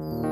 you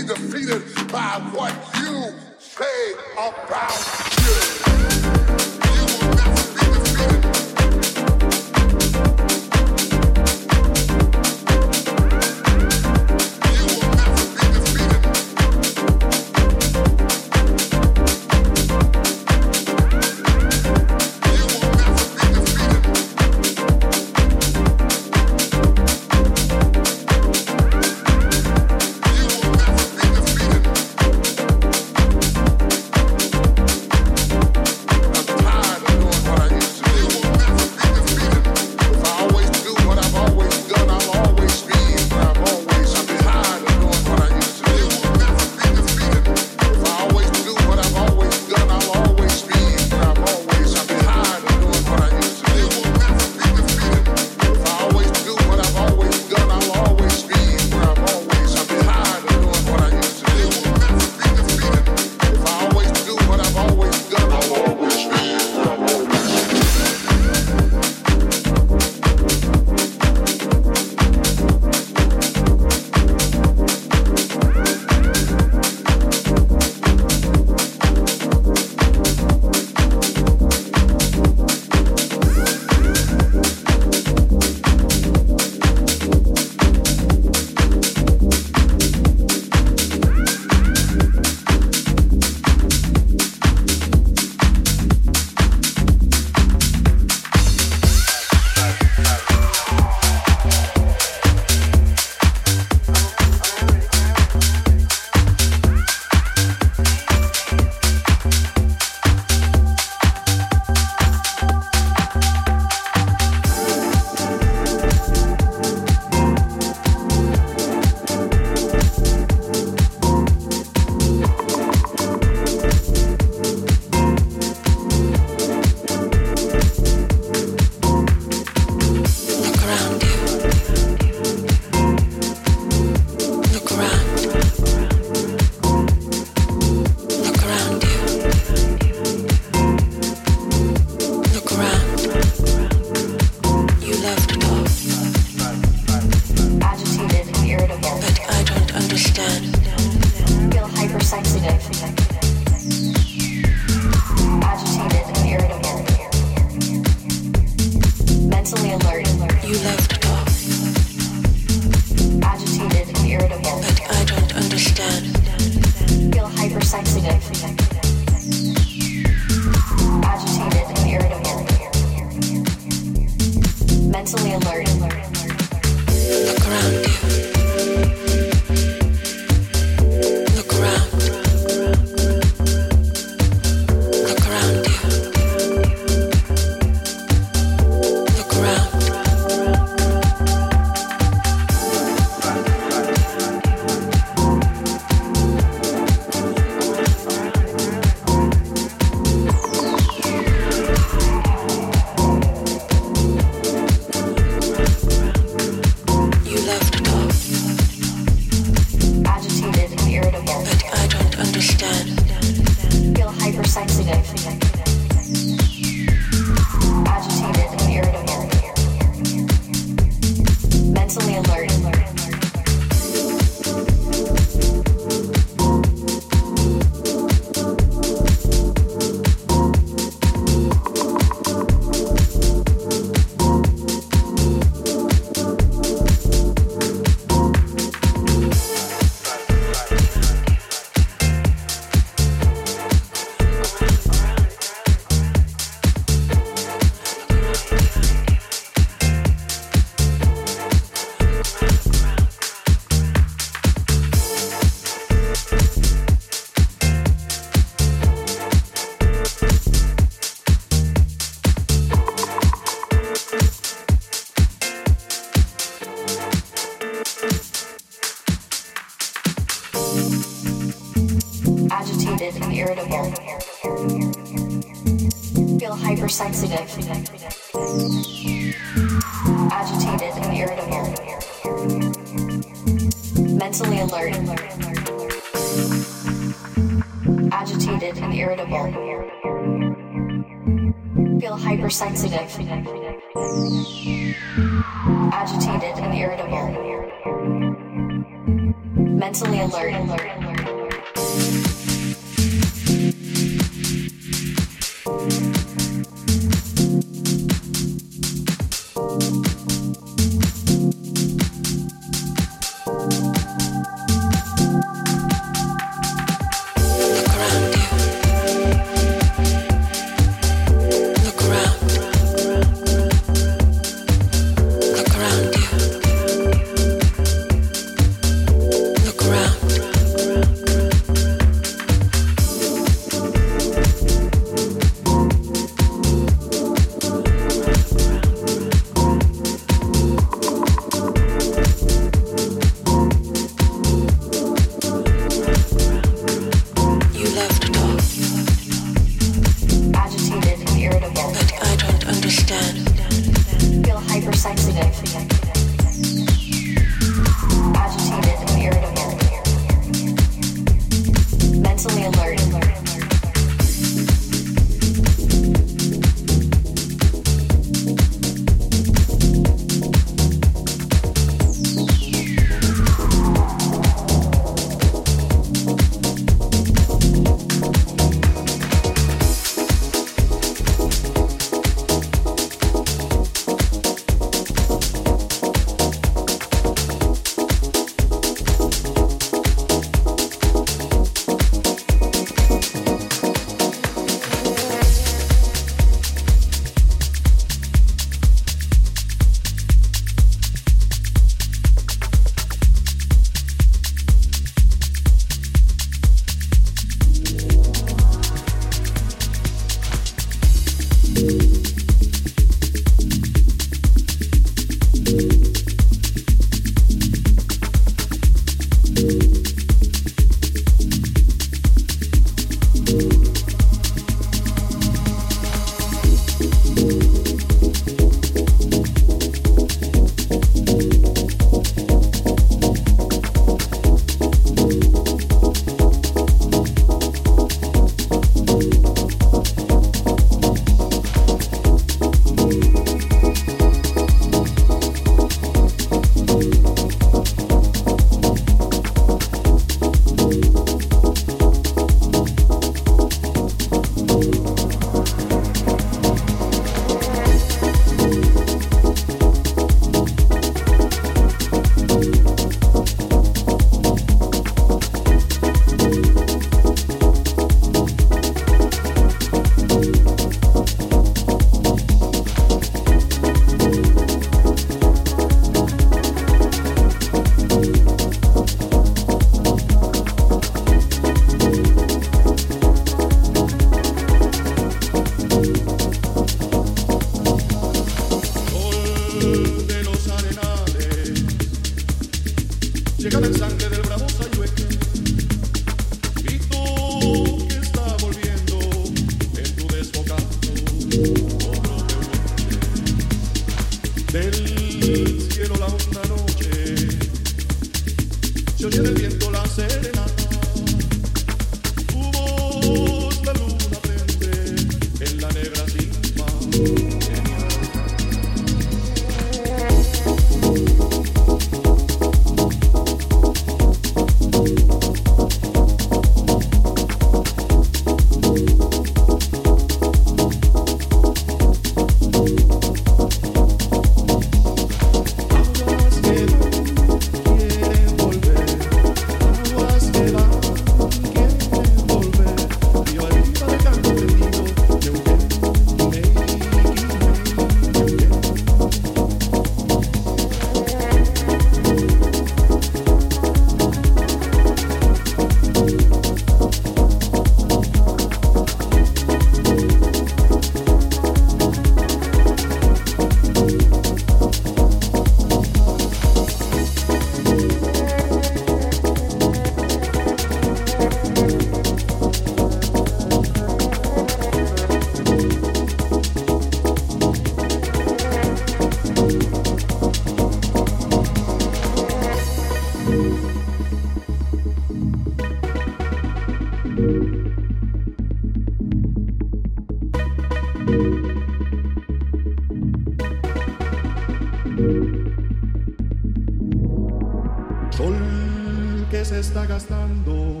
está gastando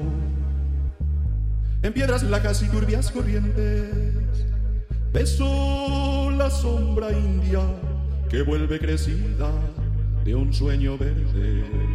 en piedras lajas y turbias corrientes. Beso la sombra india que vuelve crecida de un sueño verde.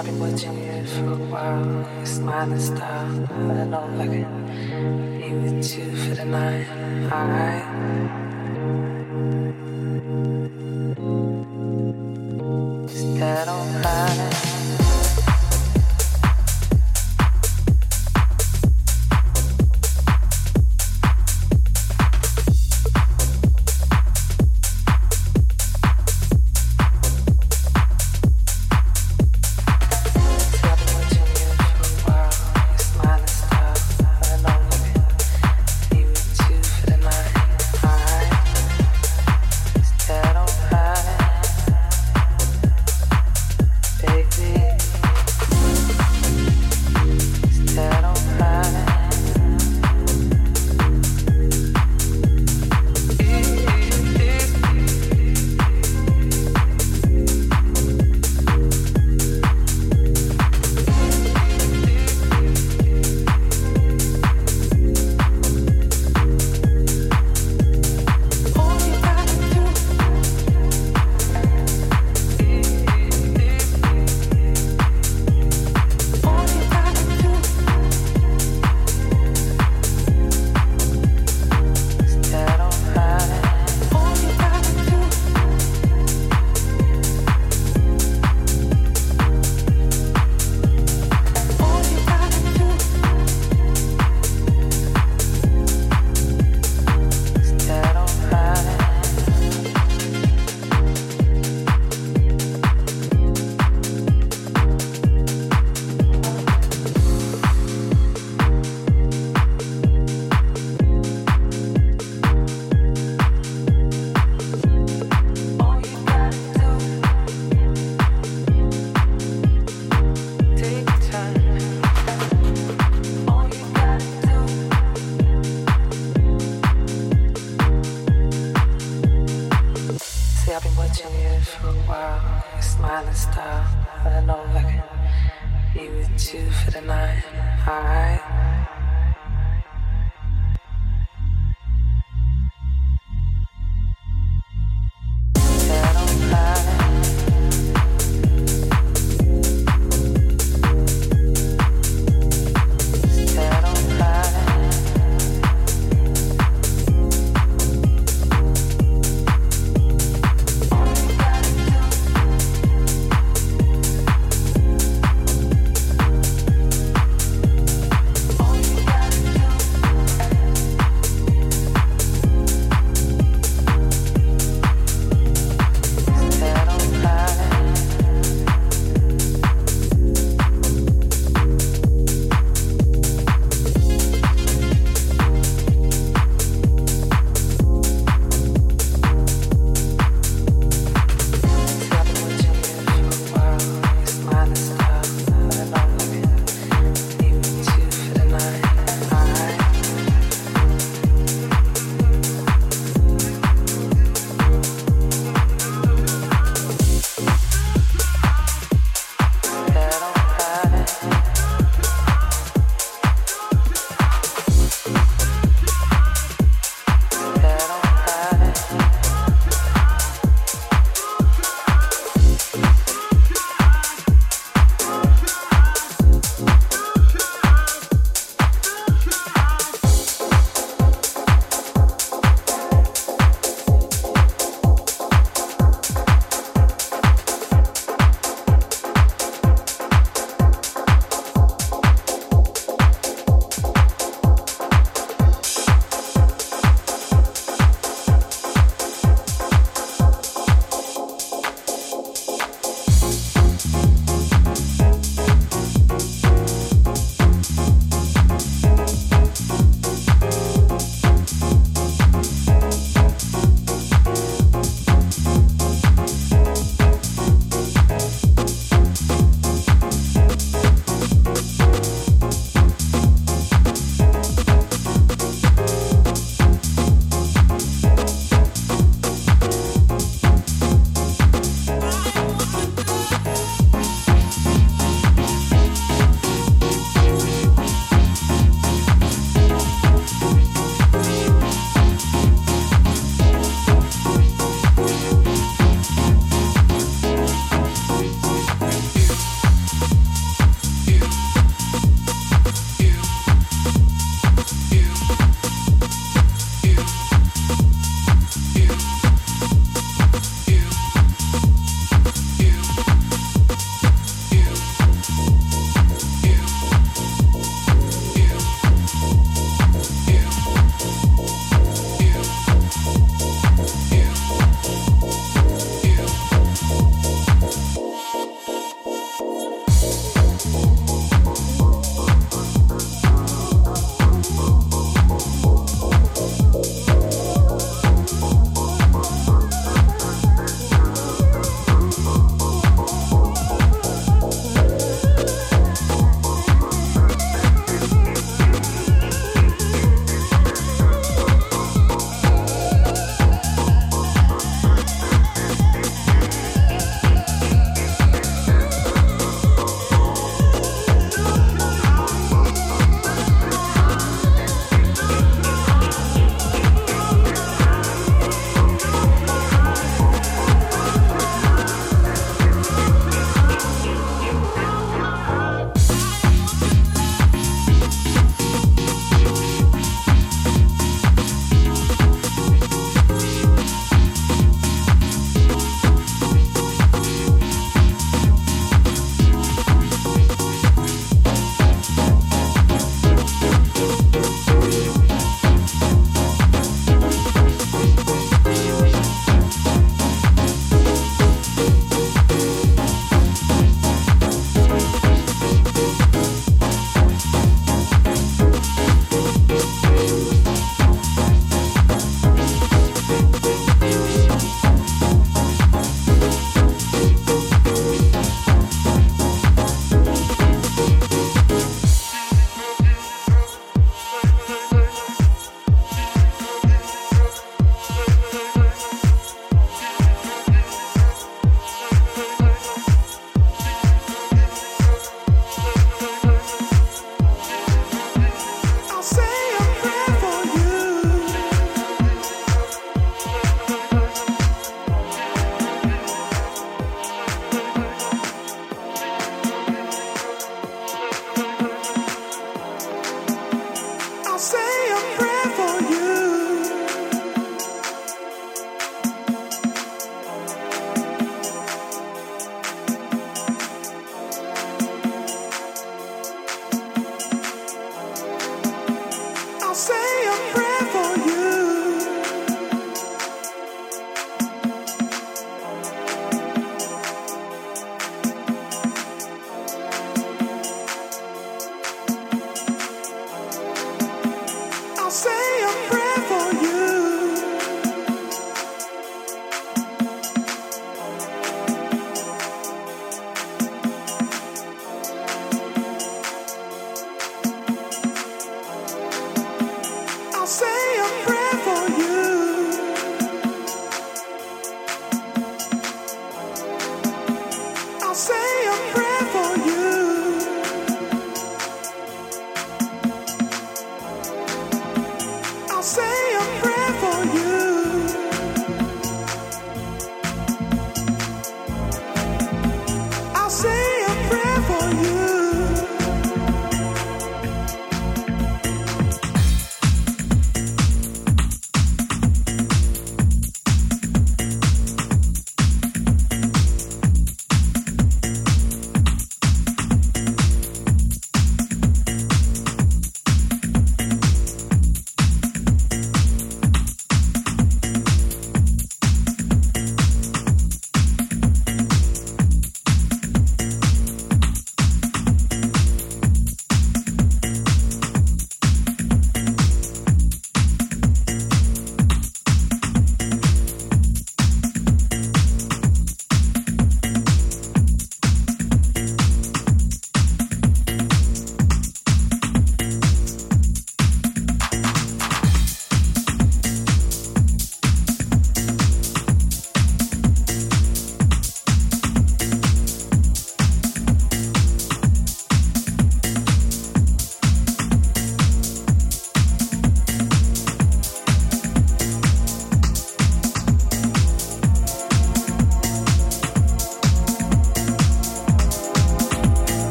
I've been watching you for a while. You smile and stuff. I know if I can be with you for the night. Alright. Just that on high.